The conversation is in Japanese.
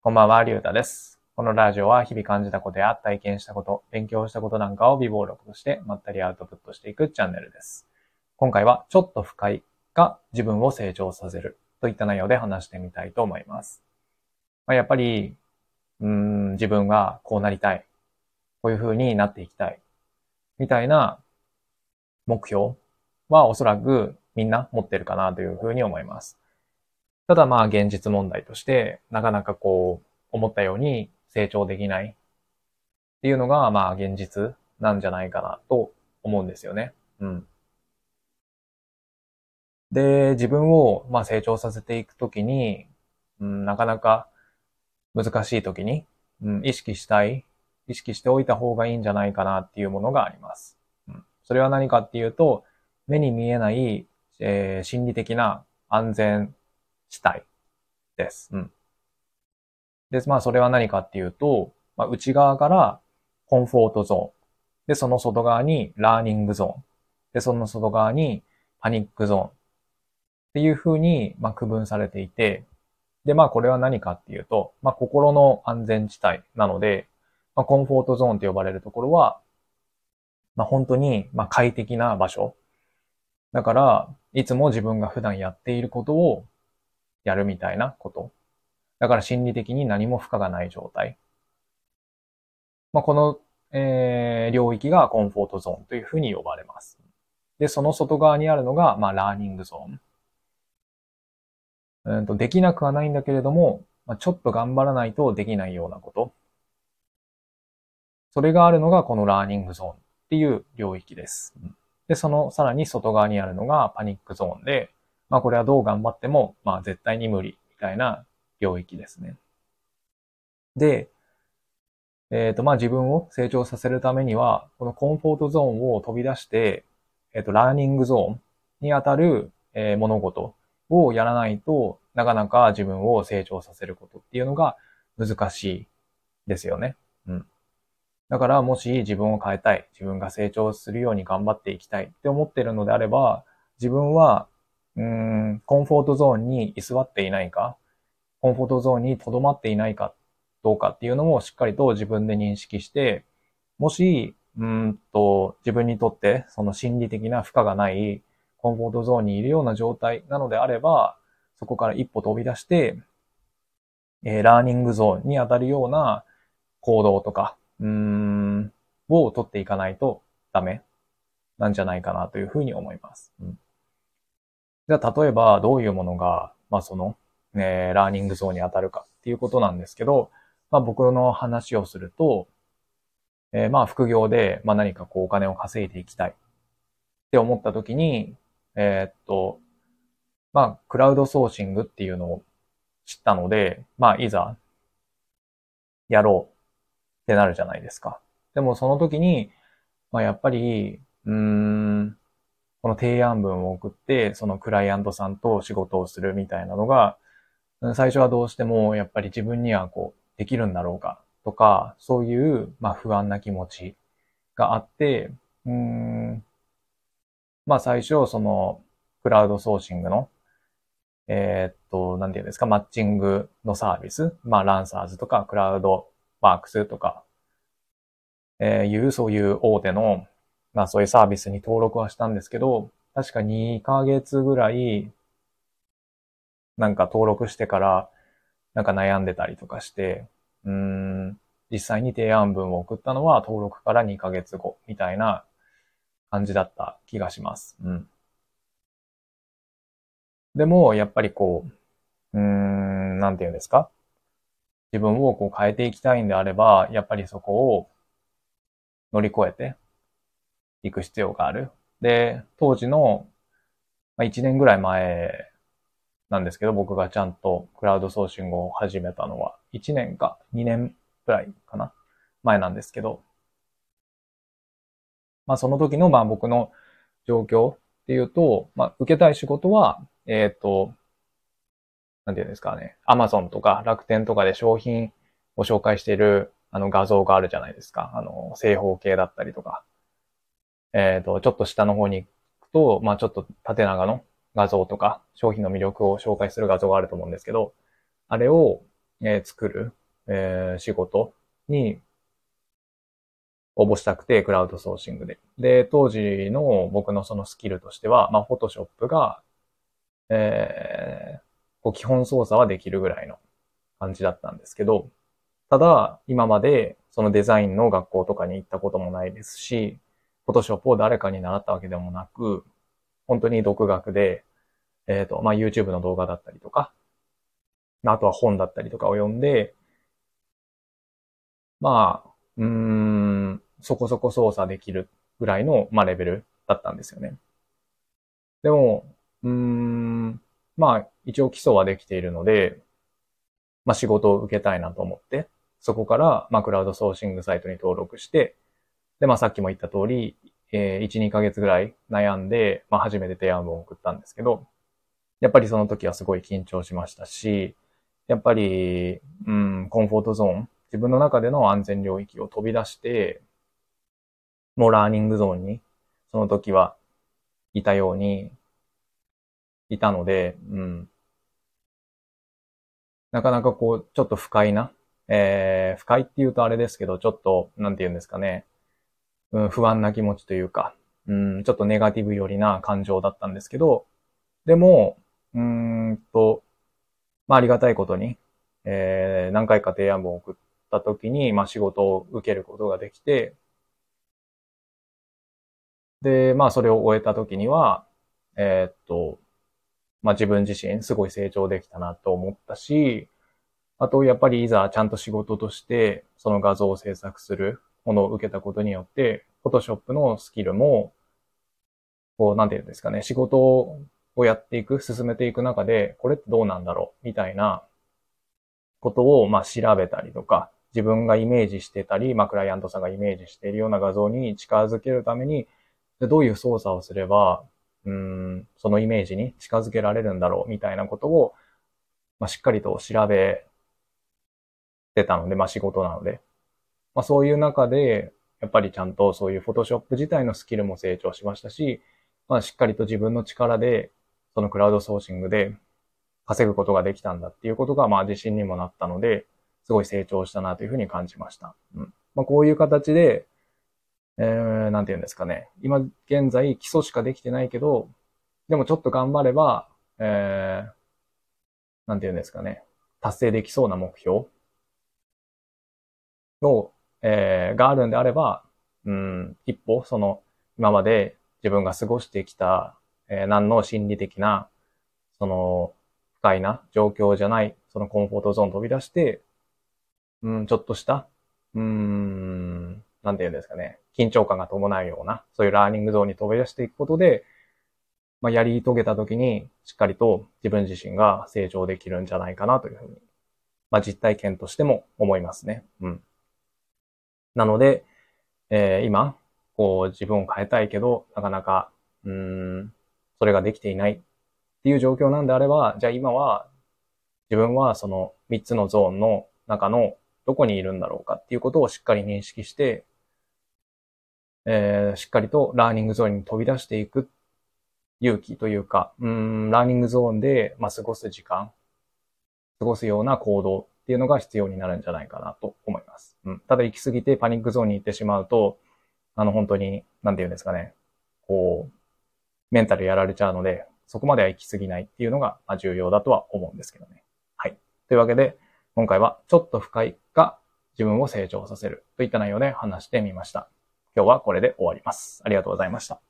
こんばんは、りゅうたです。このラジオは日々感じたことや体験したこと、勉強したことなんかを微暴録としてまったりアウトプットしていくチャンネルです。今回はちょっと深いが自分を成長させるといった内容で話してみたいと思います。まあ、やっぱり、うん、自分がこうなりたい。こういう風になっていきたい。みたいな目標はおそらくみんな持ってるかなという風に思います。ただまあ現実問題として、なかなかこう、思ったように成長できないっていうのがまあ現実なんじゃないかなと思うんですよね。うん。で、自分をまあ成長させていくときに、うん、なかなか難しいときに、うん、意識したい、意識しておいた方がいいんじゃないかなっていうものがあります。うん、それは何かっていうと、目に見えない、えー心理的な安全地帯です。うん。で、まあそれは何かっていうと、まあ、内側からコンフォートゾーン。で、その外側にラーニングゾーン。で、その外側にパニックゾーン。っていう風に、まあ、区分されていて、で、まあこれは何かっていうと、まあ心の安全地帯なので、まあコンフォートゾーンと呼ばれるところは、まあ本当に、まあ快適な場所。だから、いつも自分が普段やっていることをやるみたいなこと。だから心理的に何も負荷がない状態。まあ、この、えー領域がコンフォートゾーンというふうに呼ばれます。で、その外側にあるのが、まあ、ラーニングゾーン。うんと、できなくはないんだけれども、まあ、ちょっと頑張らないとできないようなこと。それがあるのがこのラーニングゾーンっていう領域です。で、そのさらに外側にあるのがパニックゾーンで、まあこれはどう頑張っても、まあ絶対に無理みたいな領域ですね。で、えっ、と、まあ自分を成長させるためには、このコンフォートゾーンを飛び出して、えっ、と、ラーニングゾーンにあたる、えー物事をやらないとなかなか自分を成長させることっていうのが難しいですよね。うん。だからもし自分を変えたい、自分が成長するように頑張っていきたいって思ってるのであれば、自分はうーん、コンフォートゾーンに居座っていないか、コンフォートゾーンに留まっていないかどうかっていうのもしっかりと自分で認識して、もし、うんと、自分にとってその心理的な負荷がないコンフォートゾーンにいるような状態なのであれば、そこから一歩飛び出して、えーラーニングゾーンに当たるような行動とか、うーん、を取っていかないとダメなんじゃないかなというふうに思います。うんじゃあ、例えば、どういうものが、まあ、その、えーラーニングゾーンに当たるかっていうことなんですけど、まあ、僕の話をすると、えーまあ、副業で、まあ、何かこう、お金を稼いでいきたいって思った時に、えーっと、まあ、クラウドソーシングっていうのを知ったので、まあ、いざ、やろうってなるじゃないですか。でも、その時に、まあ、やっぱり、うーん、この提案文を送って、そのクライアントさんと仕事をするみたいなのが、最初はどうしてもやっぱり自分にはこう、できるんだろうかとか、そういう、まあ不安な気持ちがあって、うん、まあ最初そのクラウドソーシングの、えーっと、なんていうんですか、マッチングのサービス、まあランサーズとかクラウドワークスとか、えーいう、そういう大手の、まあそういうサービスに登録はしたんですけど、確か2ヶ月ぐらい、なんか登録してから、なんか悩んでたりとかして、うん、実際に提案文を送ったのは登録から2ヶ月後みたいな感じだった気がします。うん。でも、やっぱりこう、うーん、なんて言うんですか？自分をこう変えていきたいんであれば、やっぱりそこを乗り越えていく必要がある。で、当時の、まあ、1年ぐらい前なんですけど、僕がちゃんとクラウドソーシングを始めたのは、1年か2年ぐらいかな前なんですけど、まあその時のまあ僕の状況っていうと、まあ受けたい仕事は、えっ、と、なんていうんですかね、アマゾンとか楽天とかで商品を紹介しているあの画像があるじゃないですか。あの、正方形だったりとか。えっ、と、ちょっと下の方に行くと、まあちょっと縦長の画像とか商品の魅力を紹介する画像があると思うんですけど、あれを、えー、作る、えー、仕事に応募したくて、クラウドソーシングで。で、当時の僕のそのスキルとしては、まあ、フォトショップが、えー、こう基本操作はできるぐらいの感じだったんですけど、ただ、今までそのデザインの学校とかに行ったこともないですし、フォトショップを誰かに習ったわけでもなく、本当に独学で、えっ、ー、と、まあ、YouTube の動画だったりとか、あとは本だったりとかを読んで、まあ、うーん、そこそこ操作できるぐらいの、まあ、レベルだったんですよね。でも、うーん、まあ、一応基礎はできているので、まあ、仕事を受けたいなと思って、そこから、まあ、クラウドソーシングサイトに登録して、で、まあ、さっきも言った通り、えー、1、2ヶ月ぐらい悩んで、まあ、初めて提案文を送ったんですけど、やっぱりその時はすごい緊張しましたし、やっぱり、うん、コンフォートゾーン、自分の中での安全領域を飛び出して、もうラーニングゾーンに、その時はいたように、いたので、うん。なかなかこう、ちょっと不快な、えー、不快って言うとあれですけど、ちょっと、なんて言うんですかね、うん、不安な気持ちというか、うん、ちょっとネガティブ寄りな感情だったんですけど、でも、うーんと、まあ、ありがたいことに、えー、何回か提案文を送った時に、まあ、仕事を受けることができて、で、まあ、それを終えた時には、えー、っと、まあ、自分自身すごい成長できたなと思ったし、あと、やっぱりいざちゃんと仕事として、その画像を制作するものを受けたことによって、フォトショップのスキルも、こう、なんていうんですかね、仕事をやっていく、進めていく中で、これってどうなんだろうみたいなことを、まあ、調べたりとか、自分がイメージしてたり、まあ、クライアントさんがイメージしているような画像に近づけるために、どういう操作をすれば、うん、そのイメージに近づけられるんだろうみたいなことを、まあ、しっかりと調べてたので、まあ、仕事なので、まあ、そういう中で、やっぱりちゃんとそういうフォトショップ自体のスキルも成長しましたし、まあ、しっかりと自分の力で、そのクラウドソーシングで稼ぐことができたんだっていうことが、まあ、自信にもなったので、すごい成長したなというふうに感じました。うん。まあ、こういう形で、えー、なんて言うんですかね。今現在基礎しかできてないけど、でもちょっと頑張れば、えー、なんて言うんですかね。達成できそうな目標をえー、があるんであれば、うん、一歩、その、今まで自分が過ごしてきた、えー、何の心理的な、その、不快な状況じゃない、そのコンフォートゾーン飛び出して、うん、ちょっとした、うん、なんて言うんですかね、緊張感が伴うような、そういうラーニングゾーンに飛び出していくことで、まあ、やり遂げた時に、しっかりと自分自身が成長できるんじゃないかなというふうに、まあ、実体験としても思いますね。うん。なので、えー、今、こう自分を変えたいけど、なかなか、うん、それができていないっていう状況なんであれば、じゃあ今は自分はその3つのゾーンの中のどこにいるんだろうかっていうことをしっかり認識して、えー、しっかりとラーニングゾーンに飛び出していく勇気というか、うん、ラーニングゾーンで、まあ、過ごす時間、過ごすような行動っていうのが必要になるんじゃないかなと思います。うん。ただ行き過ぎてパニックゾーンに行ってしまうと、あの本当に、なんて言うんですかね、こう、メンタルやられちゃうので、そこまでは行き過ぎないっていうのが重要だとは思うんですけどね。はい。というわけで、今回はちょっと不快が自分を成長させるといった内容で話してみました。今日はこれで終わります。ありがとうございました。